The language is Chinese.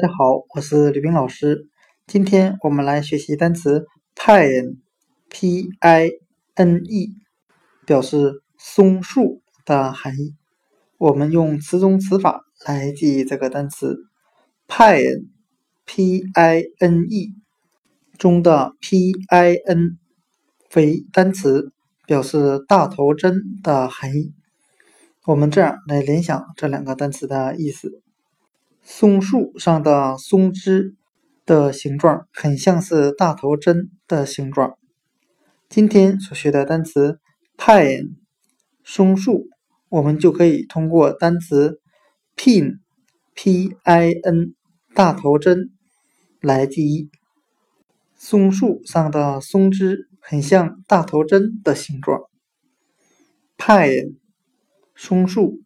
大家好，我是吕冰老师。今天我们来学习单词 pine，p-i-n-e，表示松树的含义。我们用词中词法来记忆这个单词 pine，p-i-n-e 中的 p-i-n 为单词，表示大头针的含义。我们这样来联想这两个单词的意思。松树上的松枝的形状很像是大头针的形状。今天所学的单词 pine 松树，我们就可以通过单词 pin p i n 大头针来记忆。松树上的松枝很像大头针的形状。pine 松树。